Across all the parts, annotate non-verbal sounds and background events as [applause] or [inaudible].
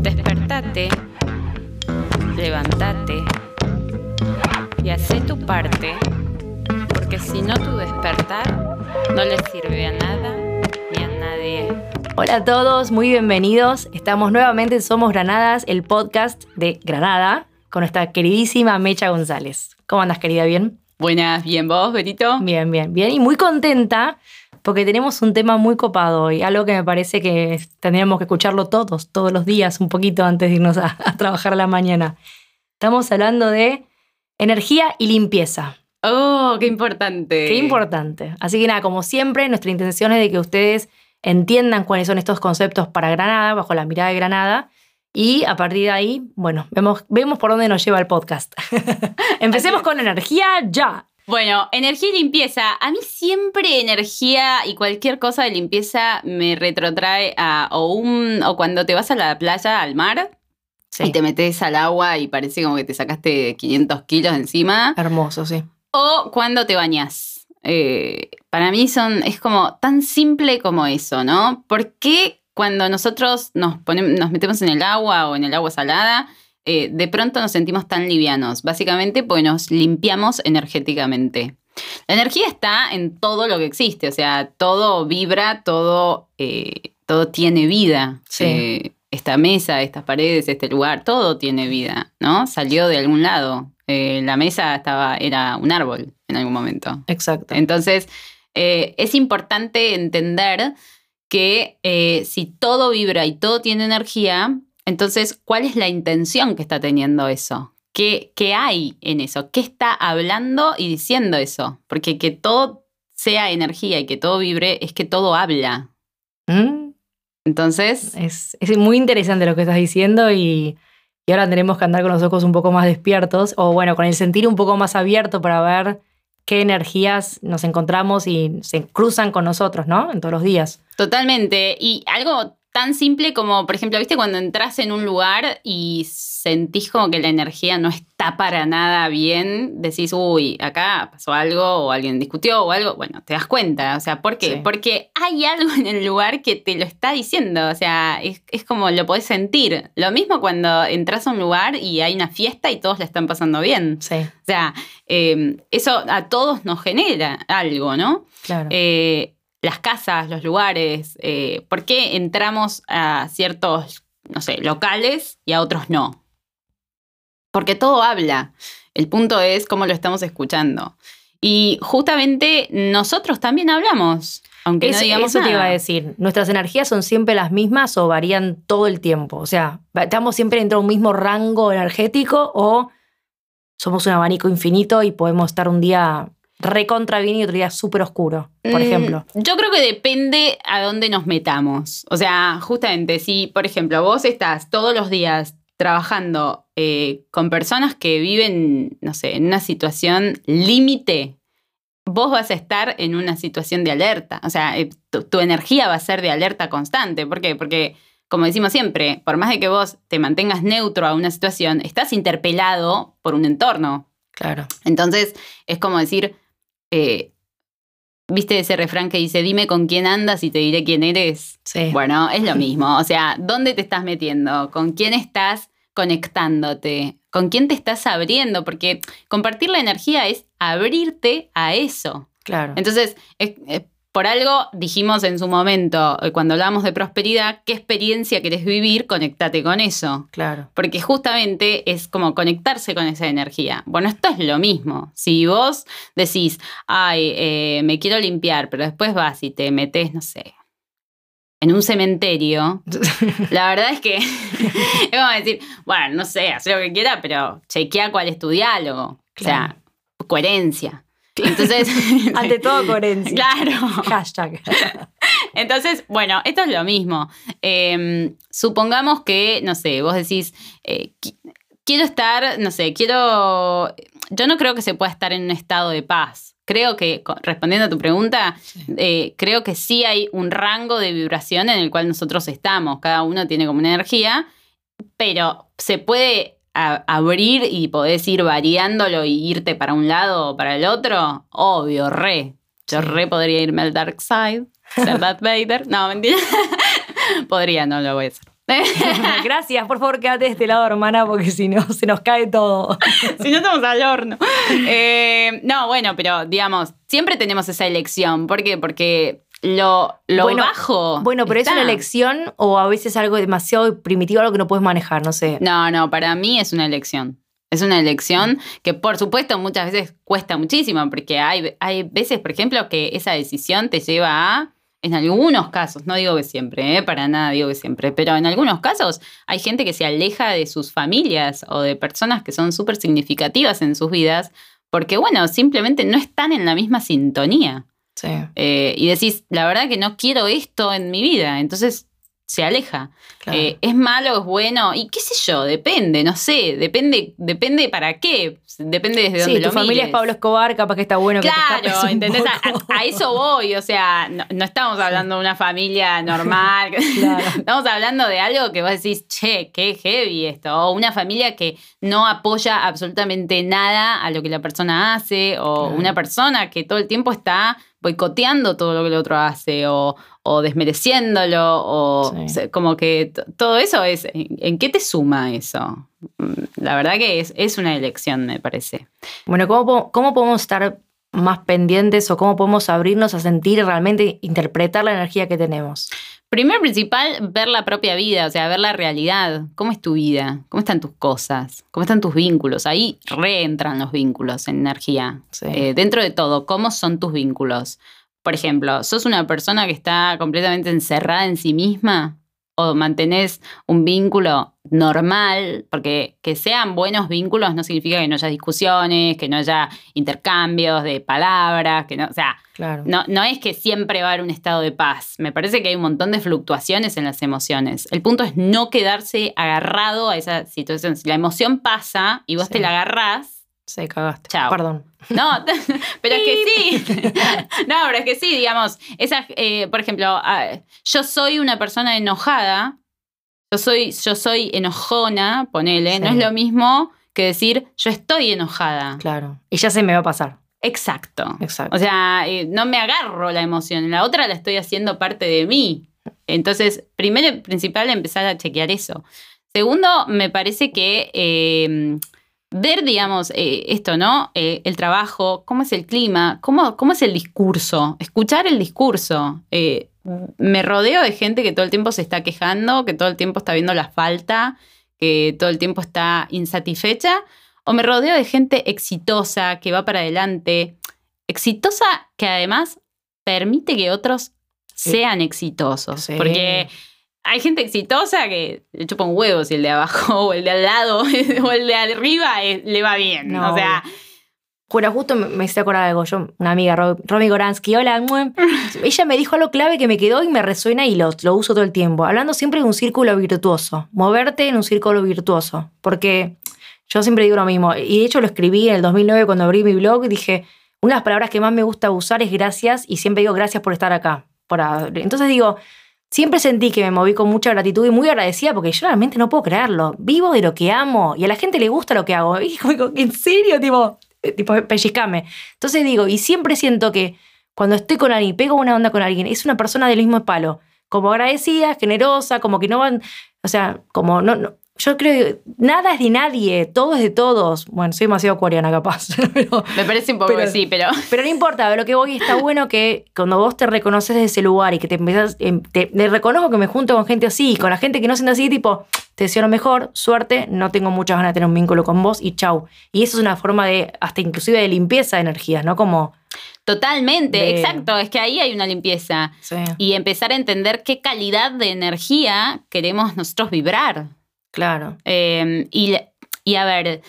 Despertate, levántate y haz tu parte, porque si no tu despertar no le sirve a nada ni a nadie. Hola a todos, muy bienvenidos. Estamos nuevamente en Somos Granadas, el podcast de Granada, con nuestra queridísima Mecha González. ¿Cómo andas, querida? ¿Bien? Buenas, bien vos, Benito. Bien, bien, bien. Y muy contenta porque tenemos un tema muy copado hoy, algo que me parece que tendríamos que escucharlo todos, todos los días, un poquito antes de irnos a, trabajar a la mañana. Estamos hablando de energía y limpieza. Oh, qué importante. Qué importante. Así que nada, como siempre, nuestra intención es de que ustedes entiendan cuáles son estos conceptos para Granada, bajo la mirada de Granada, y a partir de ahí, bueno, vemos, vemos por dónde nos lleva el podcast. [laughs] Empecemos con energía ya. Bueno, energía y limpieza. A mí siempre energía y cualquier cosa de limpieza me retrotrae a o, un, o cuando te vas a la playa, al mar, y te metes al agua y parece como que te sacaste 500 kilos encima. Hermoso, sí. O cuando te bañas. Eh, para mí son, es como tan simple como eso, ¿no? ¿Por qué cuando nosotros nos, ponemos, nos metemos en el agua o en el agua salada, eh, de pronto nos sentimos tan livianos, básicamente porque nos limpiamos energéticamente. La energía está en todo lo que existe, o sea, todo vibra, todo, eh, todo tiene vida. Eh, esta mesa, estas paredes, este lugar, todo tiene vida, ¿no? Salió de algún lado. la mesa estaba, era un árbol en algún momento. Exacto. Entonces, es importante entender que si todo vibra y todo tiene energía, entonces, ¿cuál es la intención que está teniendo eso? ¿Qué, ¿Qué, hay en eso? ¿Qué está hablando y diciendo eso? Porque que todo sea energía y que todo vibre es que todo habla. Mm. Entonces... Es, es, muy interesante lo que estás diciendo y, y ahora tendremos que andar con los ojos un poco más despiertos o bueno, con el sentir un poco más abierto para ver qué energías nos encontramos y se cruzan con nosotros, ¿no? En todos los días. Totalmente. Y algo tan simple como, por ejemplo, viste cuando entras en un lugar y sentís como que la energía no está para nada bien, decís, uy, acá pasó algo o alguien discutió o algo, bueno, te das cuenta, o sea, ¿por qué? Porque hay algo en el lugar que te lo está diciendo, o sea, es, como lo podés sentir. Lo mismo cuando entras a un lugar y hay una fiesta y todos la están pasando bien. Sí. O sea, eh, eso a todos nos genera algo, ¿no? Claro. Eh, las casas, los lugares, eh, por qué entramos a ciertos, no sé, locales y a otros no. Porque todo habla. El punto es cómo lo estamos escuchando. Y justamente nosotros también hablamos. Aunque no digamos eso te iba a decir. ¿Nuestras energías son siempre las mismas o varían todo el tiempo? O sea, ¿estamos siempre dentro de un mismo rango energético o somos un abanico infinito y podemos estar un día recontra bien y otro día súper oscuro, por mm, ejemplo? Yo creo que depende a dónde nos metamos. O sea, justamente, si, por ejemplo, vos estás todos los días trabajando eh, con personas que viven, no sé, en una situación límite, vos vas a estar en una situación de alerta. O sea, eh, tu, energía va a ser de alerta constante. ¿Por qué? Porque, como decimos siempre, por más de que vos te mantengas neutro a una situación, estás interpelado por un entorno. Claro. Entonces, es como decir, eh, ¿Viste ese refrán que dice, dime con quién andas y te diré quién eres? Sí. Bueno, es lo [laughs] mismo. O sea, ¿dónde te estás metiendo? ¿Con quién estás conectándote? ¿Con quién te estás abriendo? Porque compartir la energía es abrirte a eso. Claro. Entonces, es, por algo dijimos en su momento, eh, cuando hablamos de prosperidad, qué experiencia querés vivir, conectate con eso. Claro. Porque justamente es como conectarse con esa energía. Bueno, esto es lo mismo. Si vos decís, ay, eh, me quiero limpiar, pero después vas y te metes, no sé, en un cementerio, [laughs] la verdad es que [laughs] es como decir, bueno, no sé, haz lo que quiera, pero chequea cuál es tu diálogo. O sea, coherencia. Entonces. [laughs] Ante todo, coherencia. Claro. Hashtag. [laughs] Entonces, bueno, esto es lo mismo. Em, supongamos que, no sé, vos decís, eh, quiero estar, no sé, quiero. Yo no creo que se pueda estar en un estado de paz. Creo que, respondiendo a tu pregunta, eh, creo que sí hay un rango de vibración en el cual nosotros estamos. Cada uno tiene como una energía, pero se puede abrir y podés ir variándolo y irte para un lado o para el otro, obvio, re. Yo re podría irme al dark side, ser Darth [laughs] Vader. No, mentira. [laughs] podría, no lo voy a hacer. [laughs] Gracias, por favor, quédate de este lado, hermana, porque si no, se nos cae todo. si no, estamos al horno. Eh, no, bueno, pero digamos, siempre tenemos esa elección. ¿Por qué? Porque lo, lo Bueno, bajo. Bueno, pero está. es una elección o a veces algo demasiado primitivo, algo que no puedes manejar, no sé. No, no, para mí es una elección. Es una elección que, por supuesto, muchas veces cuesta muchísimo, porque hay, hay veces, por ejemplo, que esa decisión te lleva a, en algunos casos, no digo que siempre, ¿eh? para nada digo que siempre, pero en algunos casos hay gente que se aleja de sus familias o de personas que son súper significativas en sus vidas, porque, bueno, simplemente no están en la misma sintonía. Sí. Eh, y decís, la verdad que no quiero esto en mi vida, entonces se aleja. Claro. Eh, ¿Es malo, es bueno? Y qué sé yo, depende, no sé, depende, depende para qué, depende desde dónde sí, tu lo familia es. Pablo Escobar, capaz que está bueno que te Claro, un ¿entendés? A, a- eso voy, o sea, no, no estamos hablando de una familia normal, [laughs] Claro. [laughs] estamos hablando de algo que vos decís, che, qué heavy esto, o una familia que no apoya absolutamente nada a lo que la persona hace, o Claro. una persona que todo el tiempo está boicoteando todo lo que el otro hace, o, o desmereciéndolo, o Sí. o sea, como que todo eso es, ¿en, qué te suma eso? Mm, La verdad que es, es una elección, me parece. Bueno, ¿cómo, ¿cómo podemos estar más pendientes o cómo podemos abrirnos a sentir y realmente interpretar la energía que tenemos? Primero principal, ver la propia vida, o sea, ver la realidad. ¿Cómo es tu vida? ¿Cómo están tus cosas? ¿Cómo están tus vínculos? Ahí reentran los vínculos en energía. Sí. Eh, dentro de todo, ¿cómo son tus vínculos? Por ejemplo, ¿sos una persona que está completamente encerrada en sí misma? ¿O mantenés un vínculo normal? Porque que sean buenos vínculos no significa que no haya discusiones, que no haya intercambios de palabras, que no, o sea, Claro. no, no es que siempre va a haber un estado de paz. Me parece que hay un montón de fluctuaciones en las emociones. El punto es no quedarse agarrado a esa situación. Si la emoción pasa y vos Sí. te la agarrás, Sí, cagaste. Chao. Perdón. no, [laughs] [laughs] pero es que sí. [laughs] No, pero es que sí, digamos. Esa, eh, por ejemplo, yo soy una persona enojada. Yo soy, yo soy enojona, ponele. No es lo mismo que decir yo estoy enojada. Claro. Y ya se me va a pasar. Exacto. Exacto. O sea, eh, no me agarro la emoción, la otra la estoy haciendo parte de mí. Entonces, primero y principal, empezar a chequear eso. Segundo, me parece que eh, ver, digamos, eh, esto, ¿no? Eh, el trabajo, cómo es el clima, cómo, cómo es el discurso, escuchar el discurso. Eh, me rodeo de gente que todo el tiempo se está quejando, que todo el tiempo está viendo la falta, que todo el tiempo está insatisfecha, o me rodeo de gente exitosa, que va para adelante, exitosa que además permite que otros sean exitosos. Sí. Porque hay gente exitosa que le chupa un huevo si el de abajo [laughs] o el de al lado [laughs] o el de arriba eh, le va bien. No, o sea, Bueno, justo me, me hice acordar de algo. Yo, una amiga, Ro- Romy Goransky, hola. [laughs] Ella me dijo algo clave que me quedó y me resuena y lo, lo uso todo el tiempo. Hablando siempre de un círculo virtuoso. Moverte en un círculo virtuoso. Porque yo siempre digo lo mismo. Y de hecho lo escribí en el 2009 cuando abrí mi blog y dije, una de las palabras que más me gusta usar es gracias y siempre digo gracias por estar acá. Entonces digo, siempre sentí que me moví con mucha gratitud y muy agradecida porque yo realmente no puedo creerlo. Vivo de lo que amo y a la gente le gusta lo que hago. [laughs] Y ¿En serio? Tipo, eh, tipo pellizcame. Entonces digo, y siempre siento que cuando estoy con alguien, pego una onda con alguien, es una persona del mismo palo. Como agradecida, generosa, como que no van, o sea, como no- yo creo que nada es de nadie, todo es de todos. Bueno, soy demasiado coreana capaz, [laughs] pero, me parece un poco Pero- que sí, pero [laughs] pero no importa, lo que voy está bueno que cuando vos te reconoces de ese lugar y que te empezás, em, te, te reconozco que me junto con gente así, y con la gente que no siente así, tipo, te deseo lo mejor, suerte, no tengo muchas ganas de tener un vínculo con vos y chau. Y eso es una forma de, hasta inclusive de limpieza de energías, ¿no? Como, totalmente, De- exacto, es que ahí hay una limpieza. sí, Y empezar a entender qué calidad de energía queremos nosotros vibrar. Claro. Eh, y, y a ver,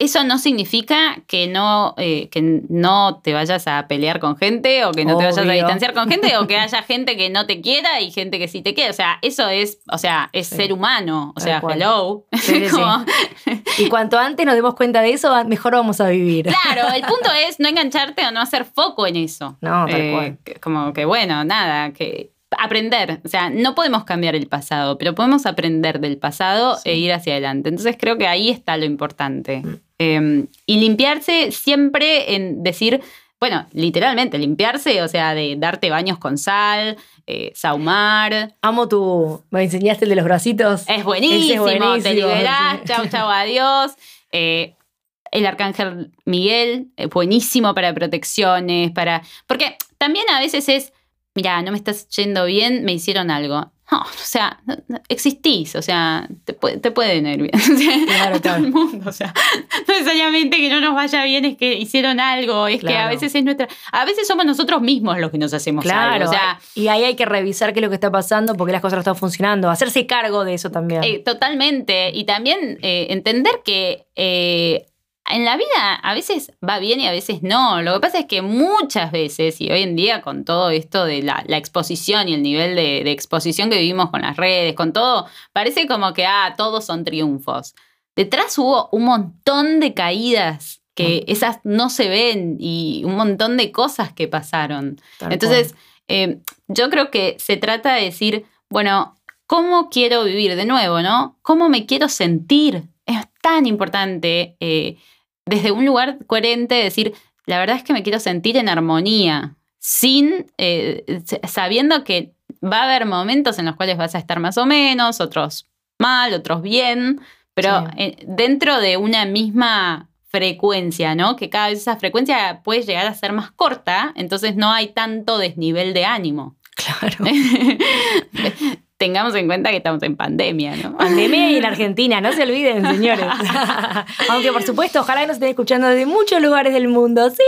eso no significa que no, eh, que no te vayas a pelear con gente o que no te vayas a distanciar con gente o que [laughs] haya gente que no te quiera y gente que sí te quiere. O sea, eso es, o sea, es Sí. ser humano. O Tal sea, cual. hello. Sí, sí, [laughs] Como- Y cuanto antes nos demos cuenta de eso, mejor vamos a vivir. Claro, el [laughs] punto es no engancharte o no hacer foco en eso. No, tal Eh, cual. Como que bueno, nada, que aprender. O sea, no podemos cambiar el pasado, pero podemos aprender del pasado Sí. e ir hacia adelante. Entonces creo que ahí está lo importante. Mm. Eh, y limpiarse siempre en decir, bueno, literalmente, limpiarse, o sea, de darte baños con sal, eh, saumar. Amo tu. Me enseñaste el de los bracitos. Es buenísimo, te liberás, chau, chau, adiós. Eh, el arcángel Miguel, eh, buenísimo para protecciones, para. Porque también a veces es, mira, no me estás yendo bien, me hicieron algo. No, o sea, existís, o sea, te, puede, te pueden ir bien. [laughs] claro, todo el mundo, o sea, [laughs] no necesariamente que no nos vaya bien es que hicieron algo, es que a veces es nuestra, a veces somos nosotros mismos los que nos hacemos claro, algo, o sea, y ahí hay que revisar qué es lo que está pasando, porque las cosas no están funcionando, hacerse cargo de eso también. Eh, totalmente, y también eh, entender que eh, en la vida a veces va bien y a veces no. Lo que pasa es que muchas veces, y hoy en día con todo esto de la, exposición y el nivel de, exposición que vivimos con las redes, con todo, parece como que, ah, todos son triunfos. Detrás hubo un montón de caídas que mm. esas no se ven y un montón de cosas que pasaron. Entonces, eh, yo creo que se trata de decir, bueno, ¿cómo quiero vivir de nuevo, no? ¿Cómo me quiero sentir? Es tan importante. Eh, desde un lugar coherente decir, la verdad es que me quiero sentir en armonía, sin, eh, sabiendo que va a haber momentos en los cuales vas a estar más o menos, otros mal, otros bien, pero eh, dentro de una misma frecuencia, ¿no? Que cada vez esa frecuencia puede llegar a ser más corta, entonces no hay tanto desnivel de ánimo. Claro. [laughs] tengamos en cuenta que estamos en pandemia, ¿no? Pandemia y en [laughs] Argentina, no se olviden, señores. [laughs] Aunque por supuesto, ojalá que nos estén escuchando desde muchos lugares del mundo, sí.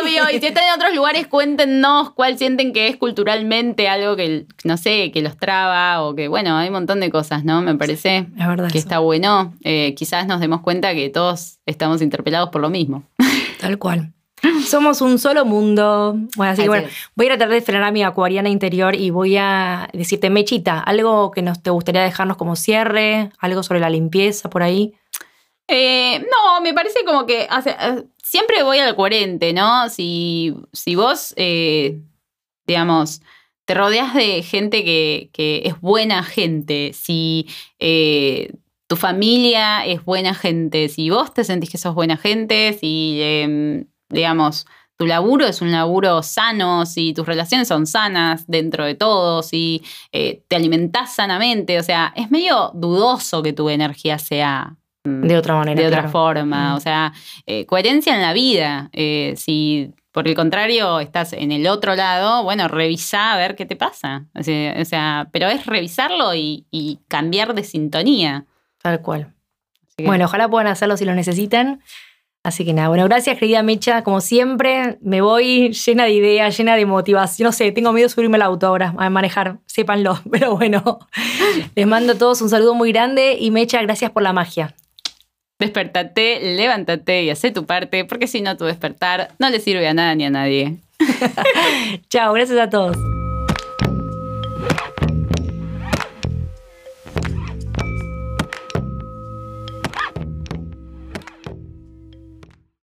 Obvio, y si están en otros lugares, cuéntenos cuál sienten que es culturalmente algo que, no sé, que los traba o que, bueno, hay un montón de cosas, ¿no? Me parece que está bueno. Eh, quizás nos demos cuenta que todos estamos interpelados por lo mismo. Tal cual. Somos un solo mundo. Bueno, así que bueno, voy a tratar de frenar a mi acuariana interior y voy a decirte, Mechita, algo que nos te gustaría dejarnos como cierre, algo sobre la limpieza por ahí. Eh, no, me parece como que eh, siempre voy al coherente, ¿no? Si, si vos, eh, digamos, te rodeas de gente que, que es buena gente, si tu familia es buena gente, si vos te sentís que sos buena gente, si em, digamos, tu laburo es un laburo sano, si tus relaciones son sanas dentro de todo, si eh, te alimentás sanamente, o sea, es medio dudoso que tu energía sea mm, de otra manera. De otra forma, mm. o sea, eh, coherencia en la vida. Eh, si por el contrario estás en el otro lado, bueno, revisa a ver qué te pasa. O sea, pero es revisarlo y, cambiar de sintonía. Tal cual. Bueno, ojalá puedan hacerlo si lo necesitan. Así que nada, bueno, gracias querida Mecha, como siempre, me voy llena de ideas, llena de motivación, no sé, tengo miedo de subirme al auto ahora a manejar, sépanlo, [laughs] pero bueno, les mando a todos un saludo muy grande y Mecha, gracias por la magia. Despertate, levántate y haz tu parte, porque si no tu despertar no le sirve a nada ni a nadie. [laughs] Chao, gracias a todos.